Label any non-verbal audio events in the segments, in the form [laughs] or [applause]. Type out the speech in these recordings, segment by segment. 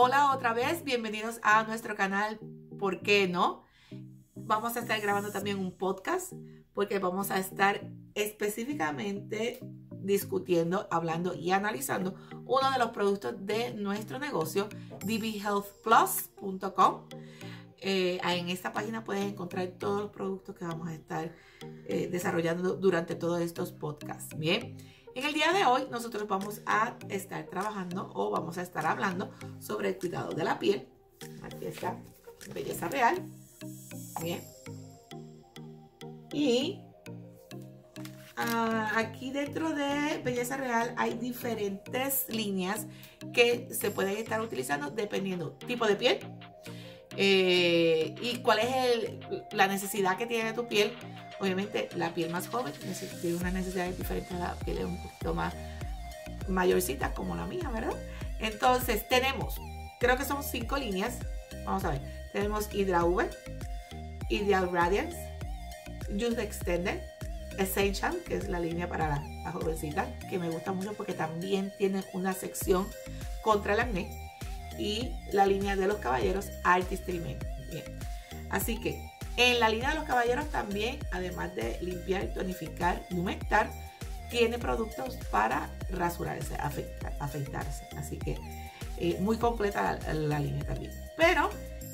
Hola otra vez, bienvenidos a nuestro canal ¿Por qué no? Vamos a estar grabando también un podcast porque vamos a estar específicamente discutiendo, hablando y analizando uno de los productos de nuestro negocio, dbhealthplus.com. Eh, en esta página puedes encontrar todos los productos que vamos a estar eh, desarrollando durante todos estos podcasts. Bien. En el día de hoy nosotros vamos a estar trabajando o vamos a estar hablando sobre el cuidado de la piel. Aquí está, belleza real. Bien. Y ah, aquí dentro de belleza real hay diferentes líneas que se pueden estar utilizando dependiendo tipo de piel eh, y cuál es la necesidad que tiene tu piel Obviamente la piel más joven tiene una necesidad diferente a la piel un poquito más mayorcita como la mía, ¿verdad? Entonces tenemos, creo que son cinco líneas. Vamos a ver. Tenemos Hydra V, Ideal Radiance, Youth Extended, Essential, que es la línea para la, la, jovencita, que me gusta mucho porque también tiene una sección contra el acné. Y la línea de los caballeros, Artistry Men. Bien. Así que en la línea de los caballeros también, además de limpiar, tonificar y humectar, tiene productos para rasurarse, afeitarse. Así que eh, muy completa la, línea también. Pero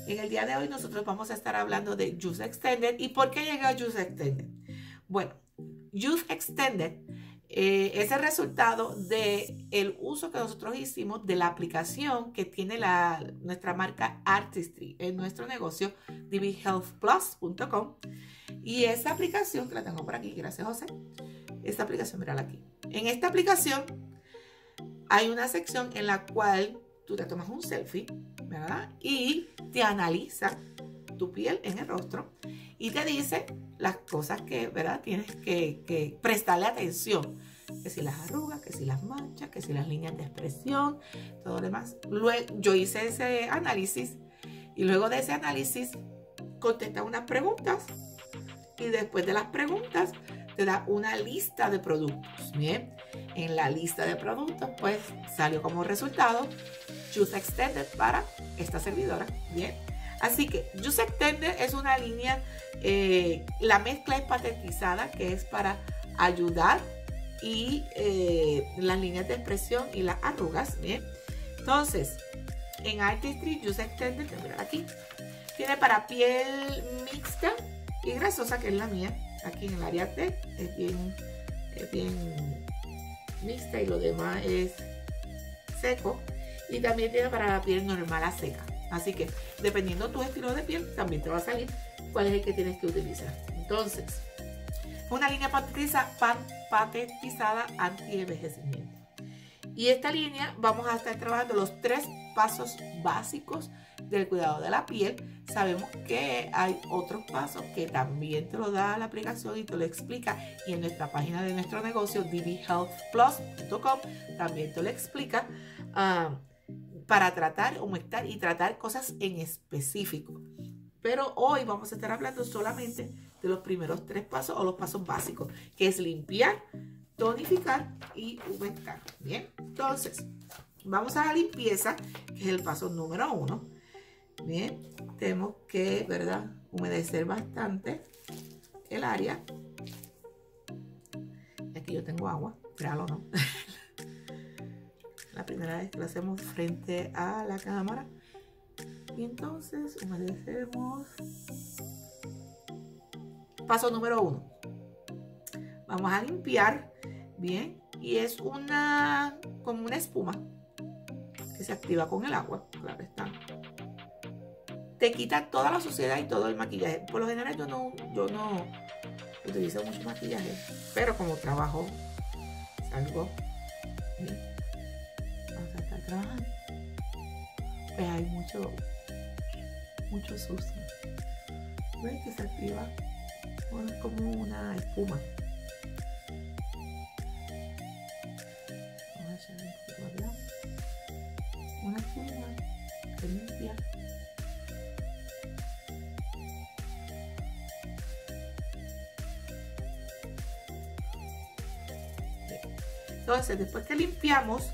en el día de hoy nosotros vamos a estar hablando de Juice Extended. ¿Y por qué llega Juice Extended? Bueno, Juice Extended eh, es el resultado del el uso que nosotros hicimos de la aplicación que tiene la, nuestra marca Artistry en nuestro negocio dbhealthplus.com y esa aplicación que la tengo por aquí, gracias José, esta aplicación, mírala aquí. En esta aplicación hay una sección en la cual tú te tomas un selfie. Y te analiza tu piel en el rostro y te dice las cosas que, ¿verdad? Tienes que, prestarle atención. Que si las arrugas, que si las manchas, que si las líneas de expresión, todo lo demás. Luego, yo hice ese análisis y luego de ese análisis contesta unas preguntas y después de las preguntas te da una lista de productos. Bien, en la lista de productos pues salió como resultado Juice Extended para esta servidora. Bien, Así que Juice Extender es una línea, eh, la mezcla es patentizada, que es para ayudar y eh, las líneas de expresión y las arrugas, ¿bien? Entonces, en Artistry Juice Extender, mirar aquí, tiene para piel mixta y grasosa, que es la mía, aquí en el área T, es bien, es bien mixta y lo demás es seco. Y también tiene para la piel normal a seca. Así que dependiendo tu estilo de piel, también te va a salir cuál es el que tienes que utilizar. Entonces, una línea patentizada anti-envejecimiento. Y esta línea vamos a estar trabajando los tres pasos básicos del cuidado de la piel. Sabemos que hay otros pasos que también te lo da la aplicación y te lo explica. Y en nuestra página de nuestro negocio, dbhealthplus.com, también te lo explica. Ah, para tratar, humectar y tratar cosas en específico. Pero hoy vamos a estar hablando solamente de los primeros tres pasos o los pasos básicos, que es limpiar, tonificar y humectar. Bien, entonces vamos a la limpieza, que es el paso número uno. Bien, tenemos que, ¿verdad? Humedecer bastante el área. Aquí yo tengo agua, créalo no. [laughs] la primera vez que lo hacemos frente a la cámara. Y entonces humedecemos. Paso número uno. Vamos a limpiar bien. Y es una como una espuma que se activa con el agua. Claro está. Te quita toda la suciedad y todo el maquillaje. Por lo general yo no, yo no utilizo mucho maquillaje. Pero como trabajo, salgo bien pues hay mucho, mucho sucio. ¿Ves que se activa? como una espuma. Una espuma que limpia. Entonces, después que limpiamos,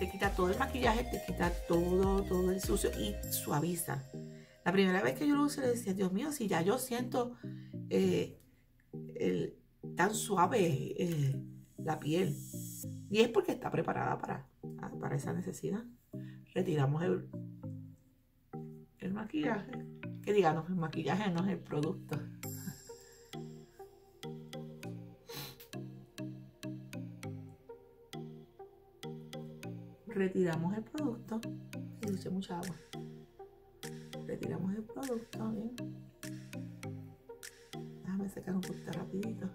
te quita todo el maquillaje, te quita todo, todo el sucio y suaviza. La primera vez que yo lo usé, le decía, Dios mío, si ya yo siento eh, tan suave eh, la piel. Y es porque está preparada para, para esa necesidad. Retiramos el, el maquillaje. Que digamos, el maquillaje no es el producto. Retiramos el producto. Y eché mucha agua. Retiramos el producto, bien. Déjame secar un poquito rapidito.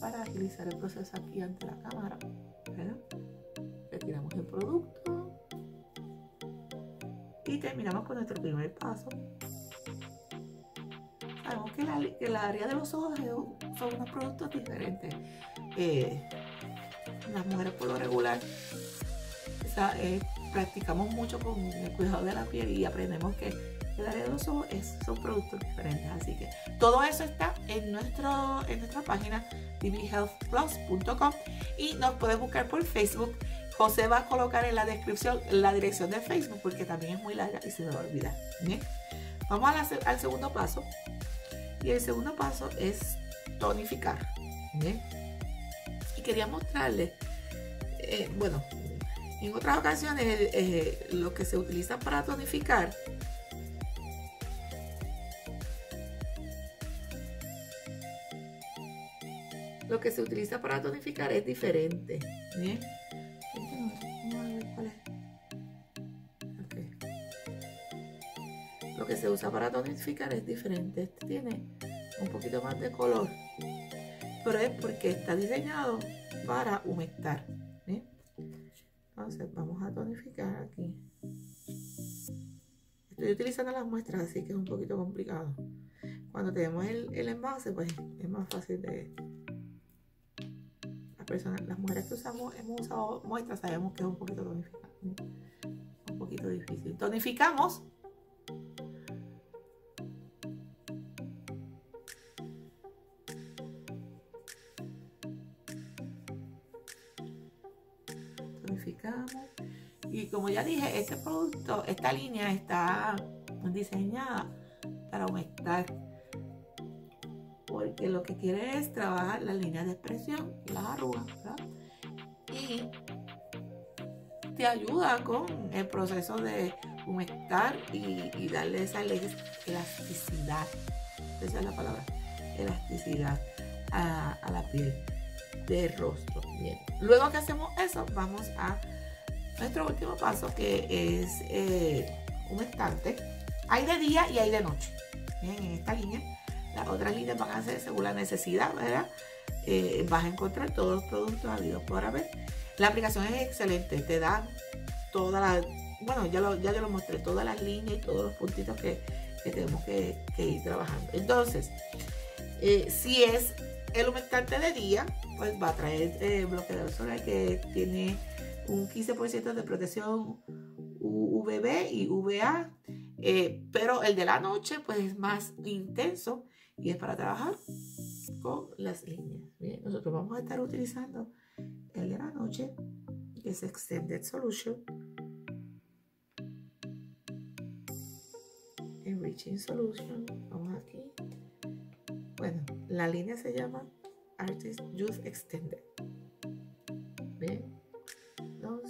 Para agilizar el proceso aquí ante la cámara. Retiramos el producto y terminamos con nuestro primer paso. Sabemos que, la, el área de los ojos son unos productos diferentes. Eh, las mujeres por lo regular eh, practicamos mucho con el cuidado de la piel y aprendemos que el área de los ojos son productos diferentes. Así que todo eso está en, nuestro, en nuestra página tvhealthplus.com y nos puedes buscar por Facebook José va a colocar en la descripción la dirección de Facebook porque también es muy larga y se me va a olvidar. Vamos al segundo paso. Y el segundo paso es tonificar. Quería mostrarles, eh, bueno, en otras ocasiones eh, lo que se utiliza para tonificar lo que se utiliza para tonificar es diferente. ¿bien? Lo que se usa para tonificar es diferente. Este tiene un poquito más de color. Pero es porque está diseñado para humectar. Entonces vamos a tonificar aquí. Estoy utilizando las muestras, así que es un poquito complicado. Cuando tenemos el, el envase, pues es más fácil de, personas, las mujeres que usamos, hemos usado muestras, sabemos que es un poquito un poquito difícil. Tonificamos. Y como ya dije, este producto, esta línea está diseñada para aumentar porque lo que quiere es trabajar las líneas de expresión y las arrugas, Y te ayuda con el proceso de humectar y, darle esa elasticidad, esa es la palabra, elasticidad a, la piel del rostro. Luego que hacemos eso, vamos a nuestro último paso que es eh, humectante. Hay de día y hay de noche. Bien, en esta línea las otras líneas van a ser según la necesidad, ¿verdad? Eh, vas a encontrar todos los productos habidos por haber. La aplicación es excelente, te da toda la, bueno, ya, ya yo lo mostré, todas las líneas y todos los puntitos que, tenemos que, ir trabajando. Entonces, eh, si es el humectante de día, pues va a traer eh, bloqueador solar que tiene un 15% de protección UVB y UVA, eh, pero el de la noche pues es más intenso y es para trabajar con las líneas. Nosotros vamos a estar utilizando el de la noche, que es Extended Solution. Enriching Solution. Vamos aquí. Bueno, la línea se llama Artist Youth Extended.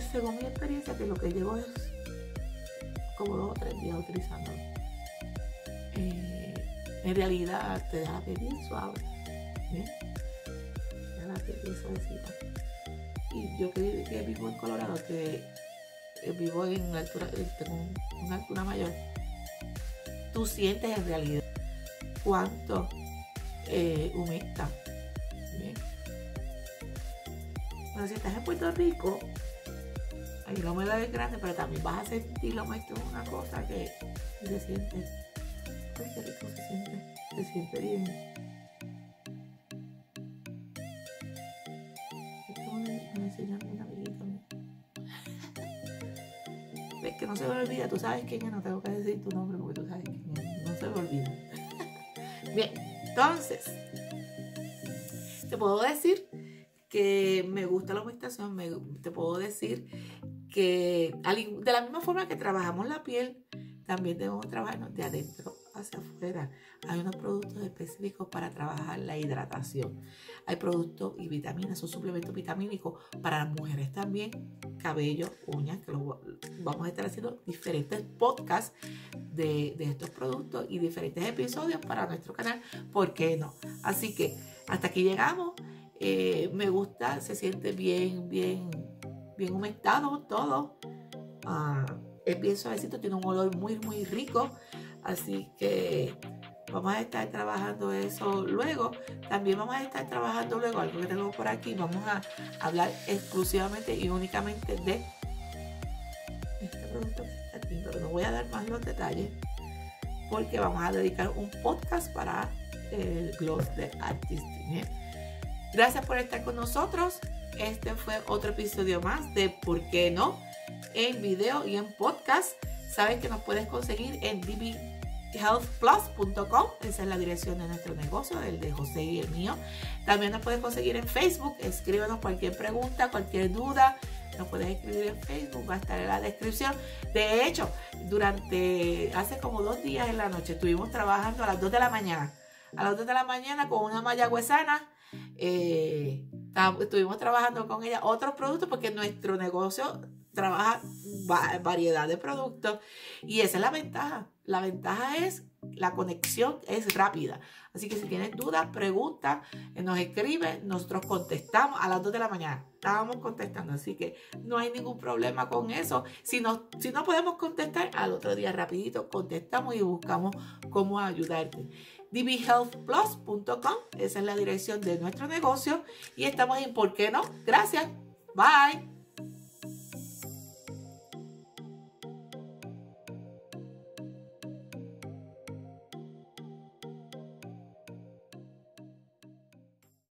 según mi experiencia que lo que llevo es como dos o tres días utilizando eh, en realidad te deja la piel bien suave piel bien suavecita y yo que, que vivo en Colorado que eh, vivo en una altura, eh, tengo una altura mayor, tú sientes en realidad cuánto eh, humecta. Si estás en Puerto Rico, ahí la humedad es grande, pero también vas a sentir la humedad, es una cosa que se siente. Ay, qué rico se siente. Se siente bien. Esto me, me enseñó un amiguito. Ves que no se me olvida, tú sabes quién es, no tengo que decir tu nombre porque tú sabes quién es, no se me olvida. [laughs] Bien, entonces, te puedo decir que me gusta la aumentación, me, te puedo decir de la misma forma que trabajamos la piel, también debemos trabajarnos de adentro hacia afuera. Hay unos productos específicos para trabajar la hidratación. Hay productos y vitaminas, son suplementos vitamínicos para las mujeres también, cabello, uñas, que lo, vamos a estar haciendo diferentes podcasts de, de estos productos y diferentes episodios para nuestro canal. ¿Por qué no? Así que hasta aquí llegamos. Eh, me gusta, se siente bien, bien, bien aumentado todo. Ah, es bien suavecito, tiene un olor muy, muy rico. Así que vamos a estar trabajando eso luego. También vamos a estar trabajando luego algo que tengo por aquí. Vamos a hablar exclusivamente y únicamente de este producto que está aquí, pero no voy a dar más los detalles porque vamos a dedicar un podcast para el gloss de Artistry. Gracias por estar con nosotros. Este fue otro episodio más de ¿Por qué no? En video y en podcast. Sabes que nos puedes conseguir en bbhealthplus.com. Esa es la dirección de nuestro negocio, el de José y el mío. También nos puedes conseguir en Facebook. Escríbenos cualquier pregunta, cualquier duda. Nos puedes escribir en Facebook, va a estar en la descripción. De hecho, durante hace como dos días en la noche estuvimos trabajando a las 2 de la mañana. A las 2 de la mañana con una mayagüezana eh, estuvimos trabajando con ella otros productos porque nuestro negocio trabaja variedad de productos y esa es la ventaja. La ventaja es la conexión es rápida. Así que si tienes dudas, preguntas, nos escribe, nosotros contestamos a las 2 de la mañana. Estábamos contestando, así que no hay ningún problema con eso. Si no, si no podemos contestar, al otro día rapidito contestamos y buscamos cómo ayudarte dbhealthplus.com. Esa es la dirección de nuestro negocio. Y estamos en ¿Por qué no? Gracias. Bye.